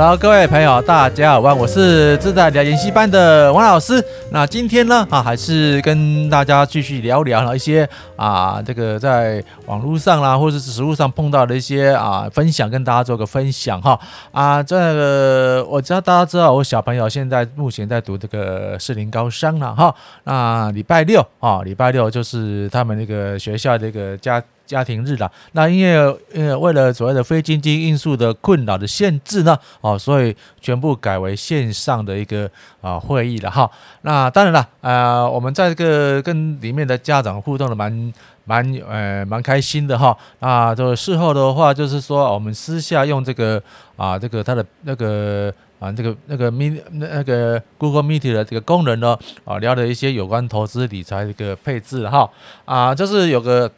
Hello，各位朋友，大家好，我是自在理财研习班的王老师。那今天呢，啊，还是跟大家继续聊聊一些啊，这个在网络上啦，或者是实物上碰到的一些啊分享，跟大家做个分享哈。啊，这个我知道大家知道，我小朋友现在目前在读这个士林高商了哈。那礼拜六啊，礼拜六就是他们那个学校的一个家。家庭日了，那因为呃为了所谓的非经济因素的困扰的限制呢，哦，所以全部改为线上的一个啊会议了哈。那当然了，呃，我们在这个跟里面的家长互动的蛮蛮呃蛮开心的哈。那就事后的话，就是说我们私下用这个啊这个他的那个啊这个那个 Meet 那个 Google Meet 的这个功能呢，啊聊了一些有关投资理财的一个配置哈。啊，就是有个。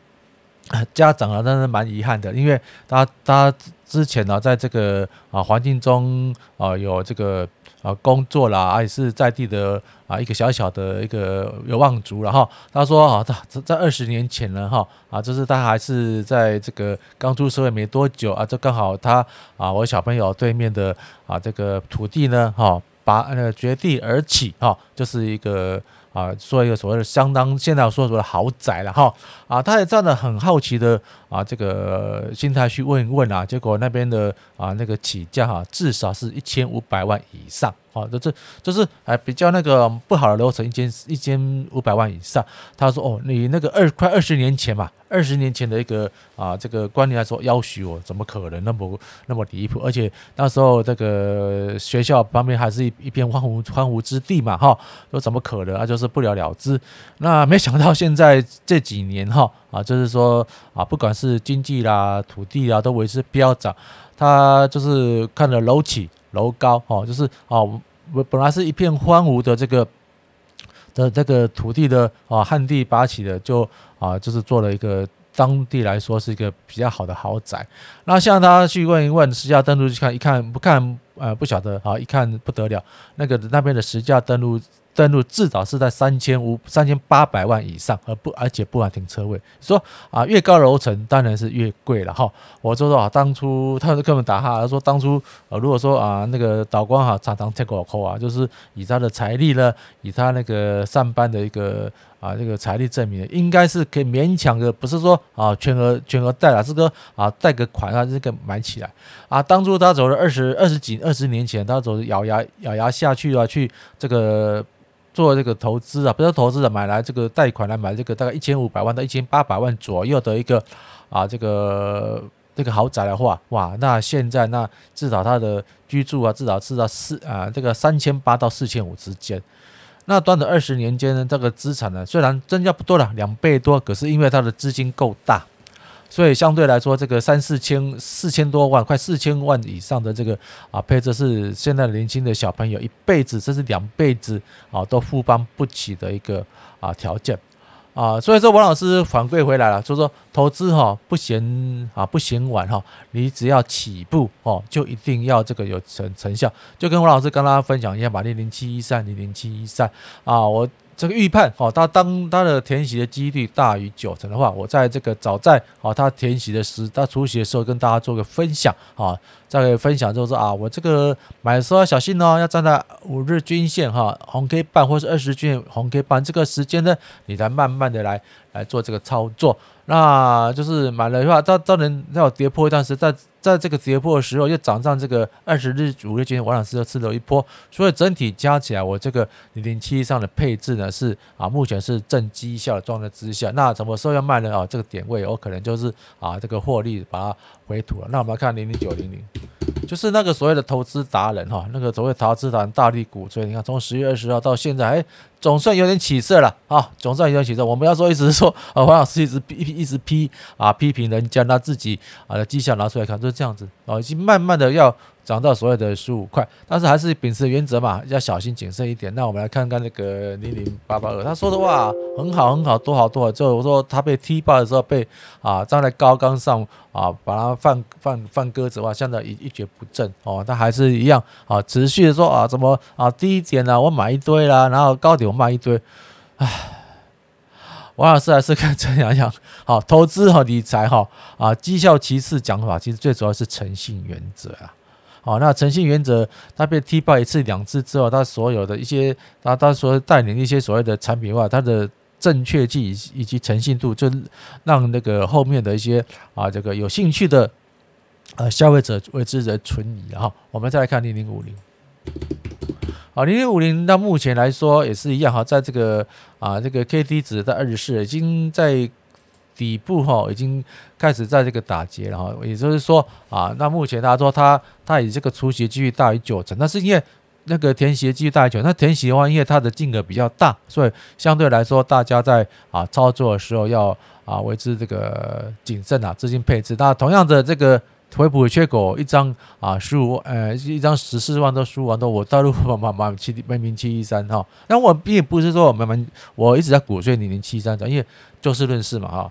家长啊，真是蛮遗憾的，因为他他之前呢，在这个啊环境中啊有这个啊工作啦，也是在地的啊一个小小的一个有望族然后。他说啊，在在二十年前呢哈啊，就是他还是在这个刚出社会没多久啊，就刚好他啊我小朋友对面的啊这个土地呢哈，拔呃绝地而起哈，就是一个。啊，说一个所谓的相当现在说说的豪宅了哈。啊，他也站得很好奇的啊，这个心态去问一问啊，结果那边的啊那个起价哈，至少是一千五百万以上。啊，就是就是还比较那个不好的楼层，一间一千五百万以上。他说：“哦，你那个二快二十年前嘛，二十年前的一个啊这个观念来说，要许我怎么可能那么那么离谱？而且那时候这个学校旁边还是一一片荒芜荒芜之地嘛，哈，说怎么可能啊？就是不了了之。那没想到现在这几年哈啊，就是说啊，不管是经济啦、土地啦，都为之飙涨。他就是看了楼起。”楼高哦，就是哦，本本来是一片荒芜的这个的这个土地的啊，旱地拔起的，就啊，就是做了一个当地来说是一个比较好的豪宅。那向他去问一问，实价登录去看一看，不看呃不晓得啊，一看不得了，那个那边的实价登录。登录至少是在三千五、三千八百万以上，而不而且不含停车位。说啊，越高楼层当然是越贵了哈。我说说啊，当初他是跟我们打哈，他说当初啊，如果说啊，那个导光哈常常贴过扣啊，就是以他的财力呢，以他那个上班的一个啊这个财力证明，应该是可以勉强的，不是说啊全额全额贷了，是个啊贷个款啊这个买起来啊。当初他走了二十二十几二十年前，他走咬牙咬牙下去啊，去这个。做这个投资啊，不是投资的，买来这个贷款来买这个大概一千五百万到一千八百万左右的一个啊，这个这个豪宅的话，哇，那现在那至少他的居住啊，至少是到四啊，这个三千八到四千五之间。那短短二十年间呢，这个资产呢，虽然增加不多了，两倍多，可是因为它的资金够大。所以相对来说，这个三四千、四千多万、快四千万以上的这个啊配置，是现在年轻的小朋友一辈子甚至两辈子啊都负担不起的一个啊条件啊。所以说，王老师反馈回来了，就是说投资哈不嫌啊不嫌晚哈，你只要起步哦，就一定要这个有成成效。就跟王老师跟大家分享一下吧，零零七一三零零七一三啊，我。这个预判哦，他当他的填息的几率大于九成的话，我在这个早在哦他填息的时，他除息的时候跟大家做个分享啊，再分享就是啊，我这个买的时候要小心哦，要站在五日均线哈红 K 棒或是二十均线红 K 棒这个时间呢，你才慢慢的来来做这个操作。那就是买了的话，到到能要跌破一段时间，在这个跌破的时候，又涨上这个二十日、五日均线，王老师又吃了一波，所以整体加起来，我这个零零七上的配置呢是啊，目前是正绩效的状态之下，那什么时候要卖呢？啊，这个点位我可能就是啊，这个获利把它回吐了。那我们来看零零九零零，就是那个所谓的投资达人哈，那个所谓投资达人大力鼓吹，你看从十月二十号到现在，哎。总算有点起色了啊！总算有点起色。我们要说，一直说啊，黄老师一直批，一直批啊，批评人家，他自己啊的绩效拿出来看，就是这样子啊，已经慢慢的要涨到所谓的十五块，但是还是秉持原则嘛，要小心谨慎一点。那我们来看看那个零零八八二，他说的话很好，很好，多好多好。就我说他被踢爆的时候被啊站在高岗上啊，把他放放放鸽子的话，现在一一蹶不振哦，他还是一样啊，持续的说啊，怎么啊低点呢？我买一堆啦，然后高点。我卖一堆，唉，王老师还是跟陈洋洋好，投资和理财哈啊，绩效其次讲法，其实最主要是诚信原则啊。好，那诚信原则它被踢爆一次两次之后，它所有的一些，它它所带领一些所谓的产品化，它的正确性以及诚信度，就让那个后面的一些啊这个有兴趣的呃消费者为之而存疑哈。我们再来看零零五零，好，零零五零到目前来说也是一样哈，在这个啊这个 K D 值在二十四，已经在。底部哈已经开始在这个打结了哈，也就是说啊，那目前大家说它它以这个除息几率大于九成，那是因为那个填息几率大于九，那填息的话，因为它的金额比较大，所以相对来说大家在啊操作的时候要啊为之这个谨慎啊资金配置。那同样的这个回补缺口一张啊十五呃一张十四万到十五万多，我大陆 买买七买零七一三哈，那我并不是说我们买我一直在鼓吹零零七三，因为。就事论事嘛，哈。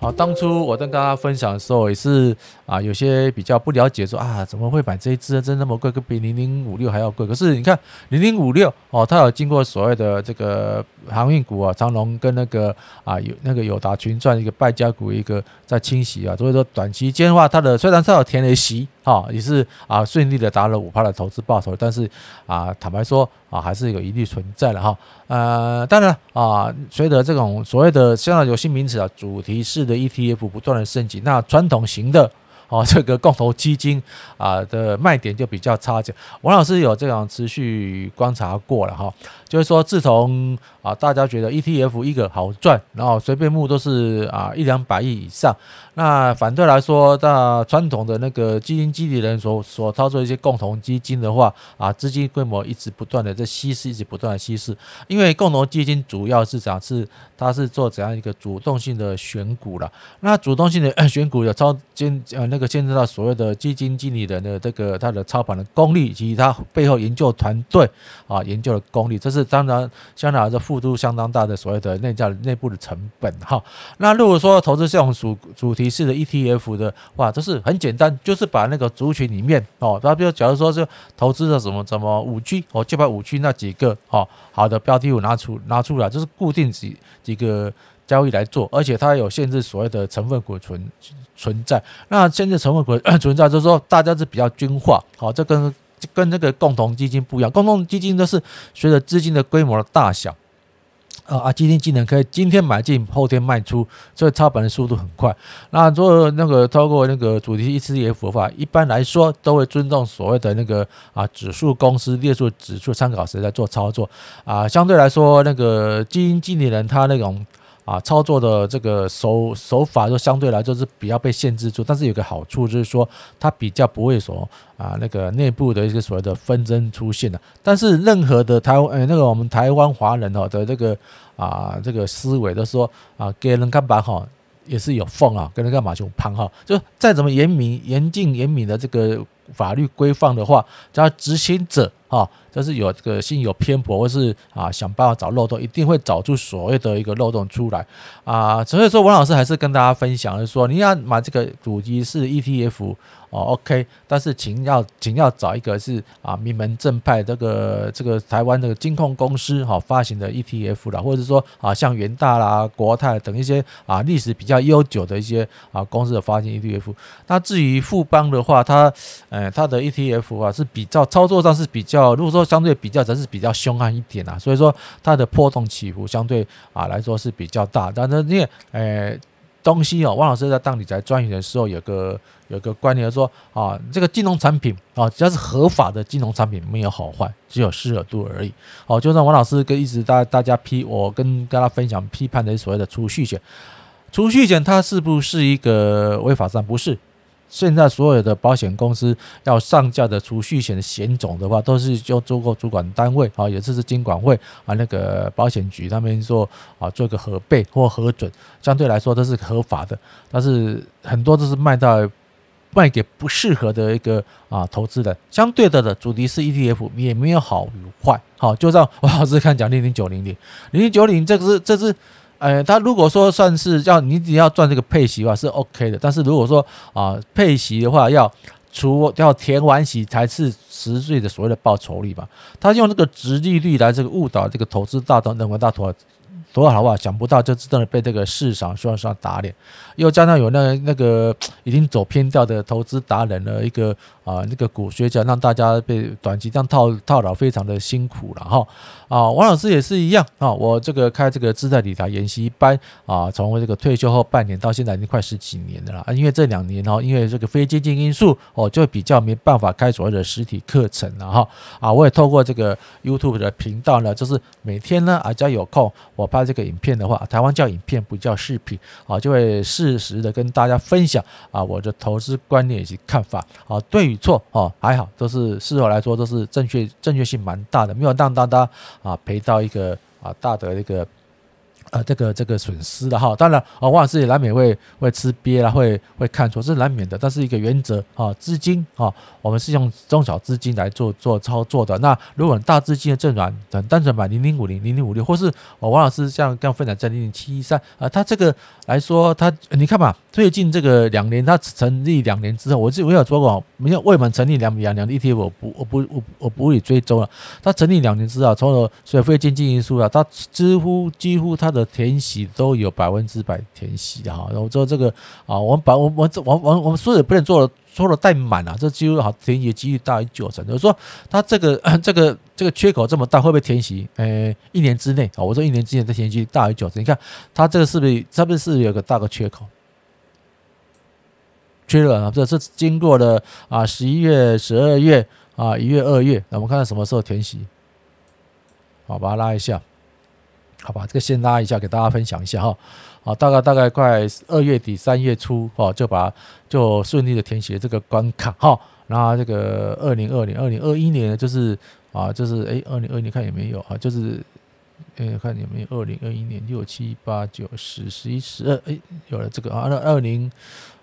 好，当初我跟大家分享的时候，也是啊，有些比较不了解，说啊，怎么会买这一支真那么贵，比零零五六还要贵？可是你看零零五六哦，它有经过所谓的这个航运股啊，长荣跟那个啊有那个友达群赚一个败家股一个在清洗啊，所以说短期间的话，它的虽然它有填了息，哈，也是啊顺利的达了五趴的投资报酬，但是啊，坦白说啊，还是有疑虑存在的哈。呃，当然啊，随着这种所谓的现在有新名词啊，主题式。的 ETF 不断的升级，那传统型的哦，这个共同基金啊的卖点就比较差劲。王老师有这样持续观察过了哈，就是说自从啊大家觉得 ETF 一个好赚，然后随便募都是啊一两百亿以上。那反对来说，那传统的那个基金经理人所所操作一些共同基金的话，啊，资金规模一直不断的在稀释，一直不断的稀释。因为共同基金主要是讲是它是做怎样一个主动性的选股了。那主动性的选股有操兼呃那个牵涉到所谓的基金经理人的这个他的操盘的功力以及他背后研究团队啊研究的功力，这是当然相当来说付出相当大的所谓的内价内部的成本哈。那如果说投资这种主主题，式的 ETF 的话，就是很简单，就是把那个族群里面哦，他比如假如说是投资的什么什么五 G 哦，就把五 G 那几个哦好的标的物拿出拿出来，就是固定几几个交易来做，而且它有限制所谓的成分股存存在。那限制成分股存在，就是说大家是比较均化，好，这跟跟这个共同基金不一样，共同基金都是随着资金的规模的大小。啊啊！基金经理可以今天买进，后天卖出，所以操盘的速度很快。那做那个透过那个主题 ETF 的话，一般来说都会尊重所谓的那个啊指数公司列出指数参考时来做操作啊。相对来说，那个基金经理人他那种。啊，操作的这个手手法就相对来说是比较被限制住，但是有个好处就是说，它比较不会说啊那个内部的一些所谓的纷争出现的。但是任何的台湾，呃，那个我们台湾华人哦的这个啊这个思维都说啊，给人干嘛哈，也是有缝啊，给人干嘛就胖哈，就再怎么严明严禁严明的这个法律规范的话，只要执行者。啊，就是有这个心有偏颇，或是啊想办法找漏洞，一定会找出所谓的一个漏洞出来啊。所以说，王老师还是跟大家分享，就是说，你要买这个主题是 ETF。哦，OK，但是请要请要找一个是啊名门正派这个这个台湾这个金控公司哈发行的 ETF 啦，或者说啊像元大啦、国泰等一些啊历史比较悠久的一些啊公司的发行 ETF。那至于富邦的话，它呃它的 ETF 啊是比较操作上是比较，如果说相对比较，则是比较凶悍一点啊，所以说它的波动起伏相对啊来说是比较大。但是因为呃。东西哦，汪老师在当理财专员的时候，有个有个观念说啊，这个金融产品啊，只要是合法的金融产品，没有好坏，只有适合度而已。哦，就像王老师跟一直大大家批，我跟大家分享批判的所谓的储蓄险，储蓄险它是不是一个违法上不是？现在所有的保险公司要上架的储蓄险险种的话，都是就做过主管单位啊，也就是金管会啊，那个保险局他们说啊，做个核备或核准，相对来说都是合法的。但是很多都是卖到卖给不适合的一个啊投资人。相对的的主题是 ETF 也没有好与坏。好，就像王老师看讲零零九零零零零九零这个是这是。呃，他如果说算是要你只要赚这个配息的话是 OK 的，但是如果说啊配息的话要除要填完息才是实际的所谓的报酬率吧，他用这个殖利率来这个误导这个投资大众认为大头多好啊，想不到就真的被这个市场需要上打脸，又加上有那那个已经走偏掉的投资达人的一个啊那个股学家，让大家被短期这样套套牢，非常的辛苦了哈。啊，王老师也是一样啊，我这个开这个自在理财研习班啊，从这个退休后半年到现在已经快十几年了啦，因为这两年哈，因为这个非经济因素哦，就比较没办法开所谓的实体课程了哈。啊，我也透过这个 YouTube 的频道呢，就是每天呢啊，只要有空我拍这个影片的话，台湾叫影片不叫视频啊，就会适时的跟大家分享啊我的投资观念以及看法啊，对与错哦还好，都是事后来说都是正确正确性蛮大的，没有让大家啊赔到一个啊大的一个。呃，这个这个损失的哈，当然啊，王老师也难免会会吃瘪啦，会会看错，这是难免的。但是一个原则啊，资金啊，我们是用中小资金来做做操作的。那如果大资金的阵容，等单纯买零零五零零零五六，或是哦王老师像刚分享在零零七一三啊，他这个来说，他你看嘛，最近这个两年，他成立两年之后，我我有说过，没有未满成立两两年的 ETF，我不我不我我不会追踪了。他成立两年之后，从了所以非经济因素啊，他几乎几乎他的。填息都有百分之百填息的哈，然后之后这个啊，我们把我们我我我们说也不能做的做的太满啊，这几乎好填息几率大于九成。就是说它这个这个这个缺口这么大，会不会填息？呃，一年之内啊，我说一年之内的填息大于九成。你看它这个是不是是不是有个大个缺口？缺了啊，这是经过了啊十一月、十二月啊一月、二月，那我们看看什么时候填息？好，把它拉一下。好吧，这个先拉一下，给大家分享一下哈。好，大概大概快二月底三月初哦，就把就顺利的填写这个关卡哈。然后这个二零二零、二零二一年就是啊，就是哎，二零二零看有没有啊？就是哎，看有没有二零二一年六七八九十十一十二哎，有了这个啊。那二零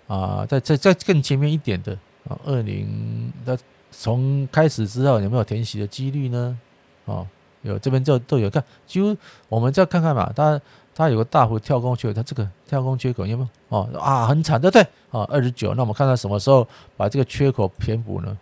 啊，在在在更前面一点的啊，二零那从开始之后有没有填写的几率呢？啊？有这边就都有看，几乎我们再看看嘛，它它有个大幅跳空缺口，它这个跳空缺口有没有？哦啊，很惨，对不对？啊，二十九，那我们看看什么时候把这个缺口填补呢？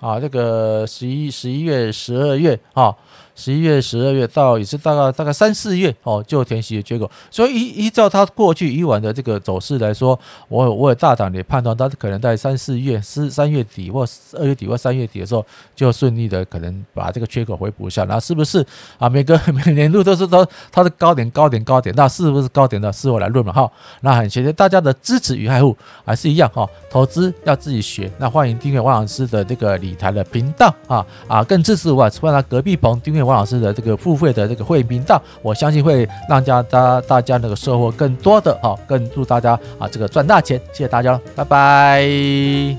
啊，这个十一十一月、十二月啊。十一月、十二月到也是大概大概三四月哦，就填息的缺口。所以依依照它过去以往的这个走势来说，我我也大胆的判断，它可能在三四月、四三月底或二月底或三月底的时候，就顺利的可能把这个缺口回补一下。那是不是啊？每个 每年度都是都它的高点、高点、高点，那是不是高点的？事后来论嘛哈。那很谢谢大家的支持与爱护，还是一样哈。投资要自己学。那欢迎订阅王老师的这个理财的频道啊啊，更支持我，欢迎隔壁棚订阅。王老师的这个付费的这个会频道，我相信会让大家大家那个收获更多的啊，更祝大家啊这个赚大钱，谢谢大家，拜拜。